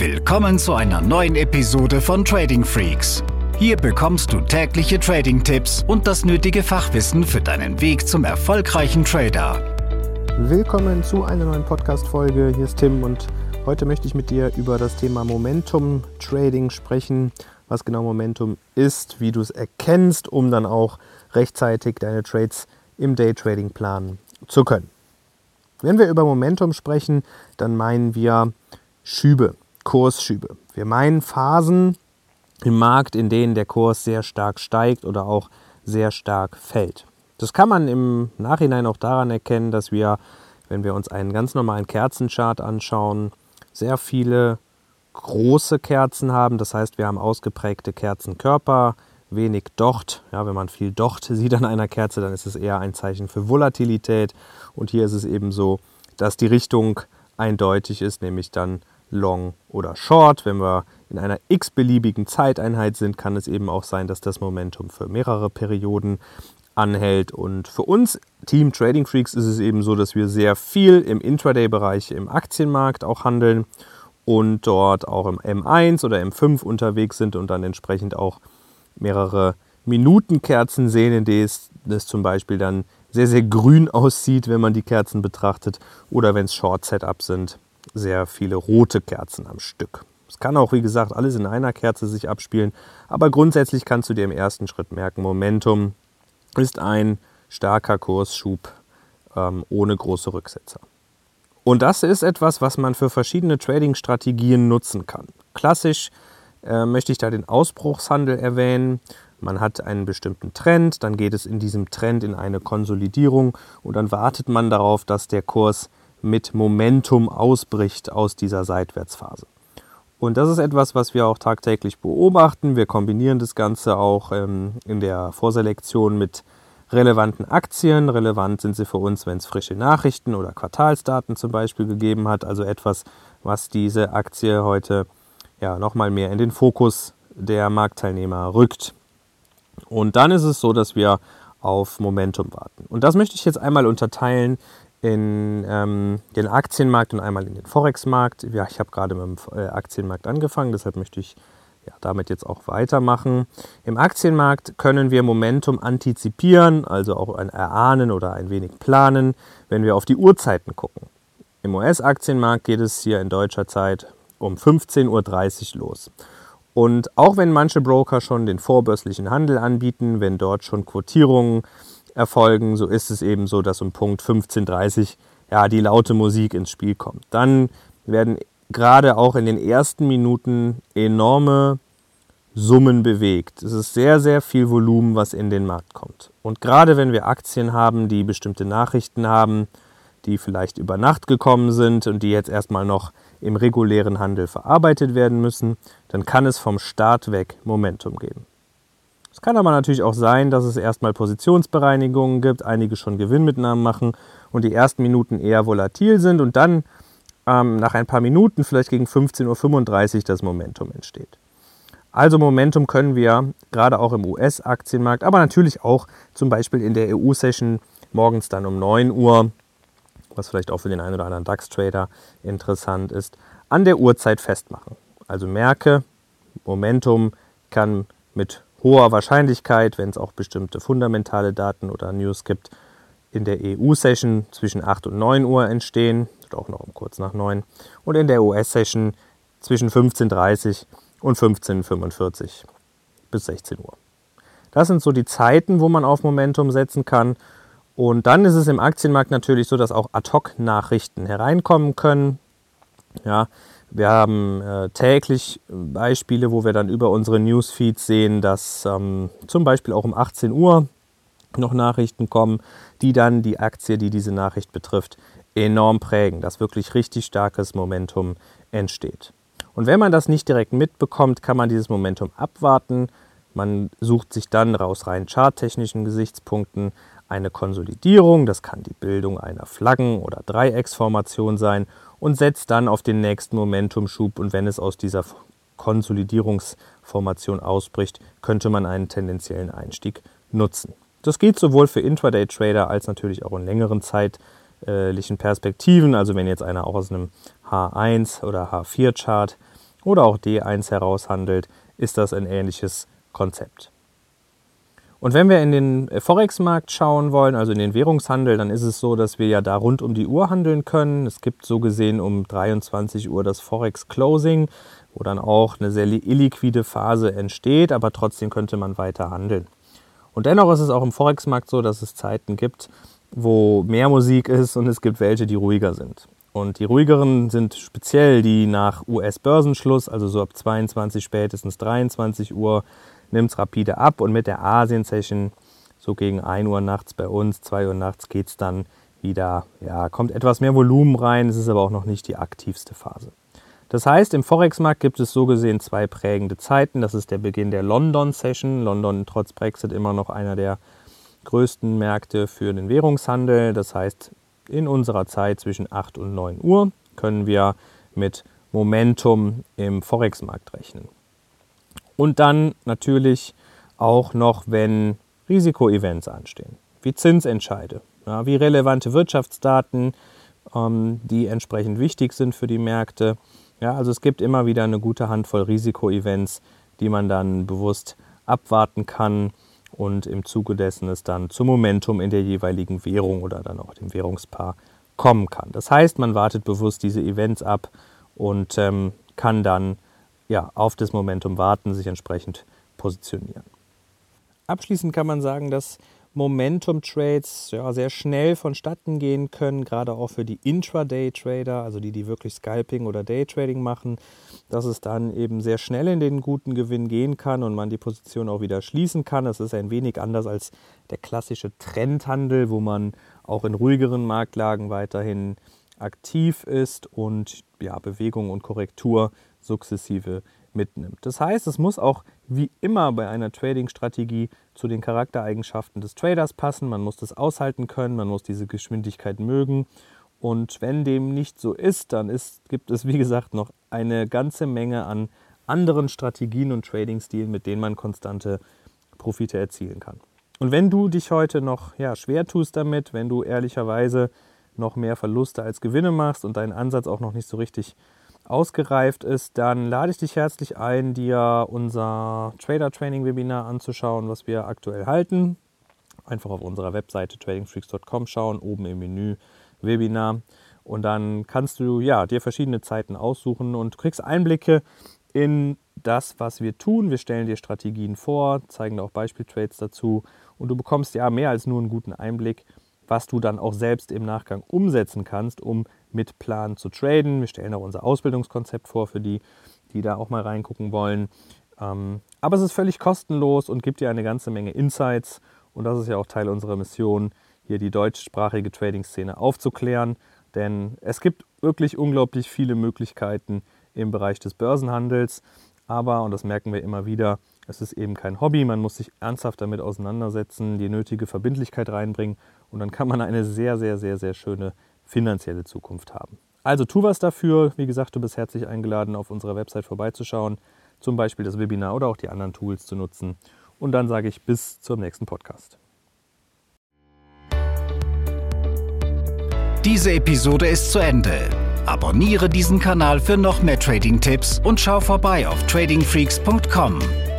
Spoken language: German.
Willkommen zu einer neuen Episode von Trading Freaks. Hier bekommst du tägliche Trading-Tipps und das nötige Fachwissen für deinen Weg zum erfolgreichen Trader. Willkommen zu einer neuen Podcast-Folge. Hier ist Tim und heute möchte ich mit dir über das Thema Momentum Trading sprechen. Was genau Momentum ist, wie du es erkennst, um dann auch rechtzeitig deine Trades im Daytrading planen zu können. Wenn wir über Momentum sprechen, dann meinen wir Schübe, Kursschübe. Wir meinen Phasen im Markt, in denen der Kurs sehr stark steigt oder auch sehr stark fällt. Das kann man im Nachhinein auch daran erkennen, dass wir, wenn wir uns einen ganz normalen Kerzenchart anschauen, sehr viele große Kerzen haben. Das heißt, wir haben ausgeprägte Kerzenkörper, wenig Docht. Ja, wenn man viel Docht sieht an einer Kerze, dann ist es eher ein Zeichen für Volatilität. Und hier ist es eben so, dass die Richtung eindeutig ist, nämlich dann Long oder Short. Wenn wir in einer x-beliebigen Zeiteinheit sind, kann es eben auch sein, dass das Momentum für mehrere Perioden anhält. Und für uns Team Trading Freaks ist es eben so, dass wir sehr viel im Intraday-Bereich im Aktienmarkt auch handeln und dort auch im M1 oder M5 unterwegs sind und dann entsprechend auch mehrere Minutenkerzen sehen, in denen es, zum Beispiel dann sehr, sehr grün aussieht, wenn man die Kerzen betrachtet oder wenn es Short-Setup sind, sehr viele rote Kerzen am Stück. Es kann auch, wie gesagt, alles in einer Kerze sich abspielen, aber grundsätzlich kannst du dir im ersten Schritt merken, Momentum ist ein starker Kursschub ähm, ohne große Rücksetzer. Und das ist etwas, was man für verschiedene Trading-Strategien nutzen kann. Klassisch äh, möchte ich da den Ausbruchshandel erwähnen. Man hat einen bestimmten Trend, dann geht es in diesem Trend in eine Konsolidierung und dann wartet man darauf, dass der Kurs mit Momentum ausbricht aus dieser Seitwärtsphase. Und das ist etwas, was wir auch tagtäglich beobachten. Wir kombinieren das Ganze auch ähm, in der Vorselektion mit relevanten Aktien. Relevant sind sie für uns, wenn es frische Nachrichten oder Quartalsdaten zum Beispiel gegeben hat. Also etwas, was diese Aktie heute ja, nochmal mehr in den Fokus der Marktteilnehmer rückt. Und dann ist es so, dass wir auf Momentum warten. Und das möchte ich jetzt einmal unterteilen in ähm, den Aktienmarkt und einmal in den Forex-Markt. Ja, ich habe gerade mit dem äh, Aktienmarkt angefangen, deshalb möchte ich ja, damit jetzt auch weitermachen. Im Aktienmarkt können wir Momentum antizipieren, also auch ein Erahnen oder ein wenig planen, wenn wir auf die Uhrzeiten gucken. Im US-Aktienmarkt geht es hier in deutscher Zeit um 15.30 Uhr los. Und auch wenn manche Broker schon den vorbörslichen Handel anbieten, wenn dort schon Quotierungen erfolgen, so ist es eben so, dass um Punkt 15.30 Uhr ja, die laute Musik ins Spiel kommt. Dann werden gerade auch in den ersten Minuten enorme Summen bewegt. Es ist sehr, sehr viel Volumen, was in den Markt kommt. Und gerade wenn wir Aktien haben, die bestimmte Nachrichten haben, die vielleicht über Nacht gekommen sind und die jetzt erstmal noch im regulären Handel verarbeitet werden müssen, dann kann es vom Start weg Momentum geben. Es kann aber natürlich auch sein, dass es erstmal Positionsbereinigungen gibt, einige schon Gewinnmitnahmen machen und die ersten Minuten eher volatil sind und dann ähm, nach ein paar Minuten, vielleicht gegen 15.35 Uhr, das Momentum entsteht. Also Momentum können wir gerade auch im US-Aktienmarkt, aber natürlich auch zum Beispiel in der EU-Session morgens dann um 9 Uhr was vielleicht auch für den einen oder anderen DAX-Trader interessant ist, an der Uhrzeit festmachen. Also merke, Momentum kann mit hoher Wahrscheinlichkeit, wenn es auch bestimmte fundamentale Daten oder News gibt, in der EU-Session zwischen 8 und 9 Uhr entstehen, oder auch noch kurz nach 9, und in der US-Session zwischen 15.30 und 15.45 bis 16 Uhr. Das sind so die Zeiten, wo man auf Momentum setzen kann. Und dann ist es im Aktienmarkt natürlich so, dass auch Ad-Hoc-Nachrichten hereinkommen können. Ja, wir haben äh, täglich Beispiele, wo wir dann über unsere Newsfeeds sehen, dass ähm, zum Beispiel auch um 18 Uhr noch Nachrichten kommen, die dann die Aktie, die diese Nachricht betrifft, enorm prägen, dass wirklich richtig starkes Momentum entsteht. Und wenn man das nicht direkt mitbekommt, kann man dieses Momentum abwarten. Man sucht sich dann raus rein charttechnischen Gesichtspunkten eine Konsolidierung, das kann die Bildung einer Flaggen- oder Dreiecksformation sein und setzt dann auf den nächsten Momentumschub und wenn es aus dieser Konsolidierungsformation ausbricht, könnte man einen tendenziellen Einstieg nutzen. Das geht sowohl für Intraday-Trader als natürlich auch in längeren zeitlichen Perspektiven. Also wenn jetzt einer auch aus einem H1 oder H4-Chart oder auch D1 heraushandelt, ist das ein ähnliches Konzept. Und wenn wir in den Forex-Markt schauen wollen, also in den Währungshandel, dann ist es so, dass wir ja da rund um die Uhr handeln können. Es gibt so gesehen um 23 Uhr das Forex-Closing, wo dann auch eine sehr illiquide Phase entsteht, aber trotzdem könnte man weiter handeln. Und dennoch ist es auch im Forex-Markt so, dass es Zeiten gibt, wo mehr Musik ist und es gibt welche, die ruhiger sind. Und die ruhigeren sind speziell die nach US-Börsenschluss, also so ab 22 spätestens 23 Uhr nimmt es rapide ab und mit der Asien-Session so gegen 1 Uhr nachts bei uns, 2 Uhr nachts geht es dann wieder, ja, kommt etwas mehr Volumen rein, es ist aber auch noch nicht die aktivste Phase. Das heißt, im Forex-Markt gibt es so gesehen zwei prägende Zeiten. Das ist der Beginn der London-Session. London trotz Brexit immer noch einer der größten Märkte für den Währungshandel. Das heißt, in unserer Zeit zwischen 8 und 9 Uhr können wir mit Momentum im Forex-Markt rechnen. Und dann natürlich auch noch, wenn Risikoevents anstehen, wie Zinsentscheide, ja, wie relevante Wirtschaftsdaten, ähm, die entsprechend wichtig sind für die Märkte. Ja, also es gibt immer wieder eine gute Handvoll Risikoevents, die man dann bewusst abwarten kann und im Zuge dessen es dann zum Momentum in der jeweiligen Währung oder dann auch dem Währungspaar kommen kann. Das heißt, man wartet bewusst diese Events ab und ähm, kann dann ja, auf das Momentum warten, sich entsprechend positionieren. Abschließend kann man sagen, dass Momentum-Trades ja, sehr schnell vonstatten gehen können, gerade auch für die Intraday-Trader, also die, die wirklich Scalping oder Daytrading machen, dass es dann eben sehr schnell in den guten Gewinn gehen kann und man die Position auch wieder schließen kann. Das ist ein wenig anders als der klassische Trendhandel, wo man auch in ruhigeren Marktlagen weiterhin aktiv ist und ja, Bewegung und Korrektur sukzessive mitnimmt. Das heißt, es muss auch wie immer bei einer Trading-Strategie zu den Charaktereigenschaften des Traders passen. Man muss das aushalten können, man muss diese Geschwindigkeit mögen. Und wenn dem nicht so ist, dann ist, gibt es, wie gesagt, noch eine ganze Menge an anderen Strategien und Trading-Stilen, mit denen man konstante Profite erzielen kann. Und wenn du dich heute noch ja, schwer tust damit, wenn du ehrlicherweise noch mehr Verluste als Gewinne machst und dein Ansatz auch noch nicht so richtig ausgereift ist, dann lade ich dich herzlich ein, dir unser Trader Training Webinar anzuschauen, was wir aktuell halten. Einfach auf unserer Webseite tradingfreaks.com schauen, oben im Menü Webinar. Und dann kannst du ja, dir verschiedene Zeiten aussuchen und kriegst Einblicke in das, was wir tun. Wir stellen dir Strategien vor, zeigen auch Beispieltrades dazu und du bekommst ja mehr als nur einen guten Einblick was du dann auch selbst im Nachgang umsetzen kannst, um mit Plan zu traden. Wir stellen auch unser Ausbildungskonzept vor für die, die da auch mal reingucken wollen. Ähm, aber es ist völlig kostenlos und gibt dir eine ganze Menge Insights. Und das ist ja auch Teil unserer Mission, hier die deutschsprachige Trading-Szene aufzuklären. Denn es gibt wirklich unglaublich viele Möglichkeiten im Bereich des Börsenhandels. Aber, und das merken wir immer wieder, es ist eben kein Hobby. Man muss sich ernsthaft damit auseinandersetzen, die nötige Verbindlichkeit reinbringen und dann kann man eine sehr, sehr, sehr, sehr schöne finanzielle Zukunft haben. Also tu was dafür. Wie gesagt, du bist herzlich eingeladen, auf unserer Website vorbeizuschauen, zum Beispiel das Webinar oder auch die anderen Tools zu nutzen. Und dann sage ich bis zum nächsten Podcast. Diese Episode ist zu Ende. Abonniere diesen Kanal für noch mehr Trading-Tipps und schau vorbei auf tradingfreaks.com.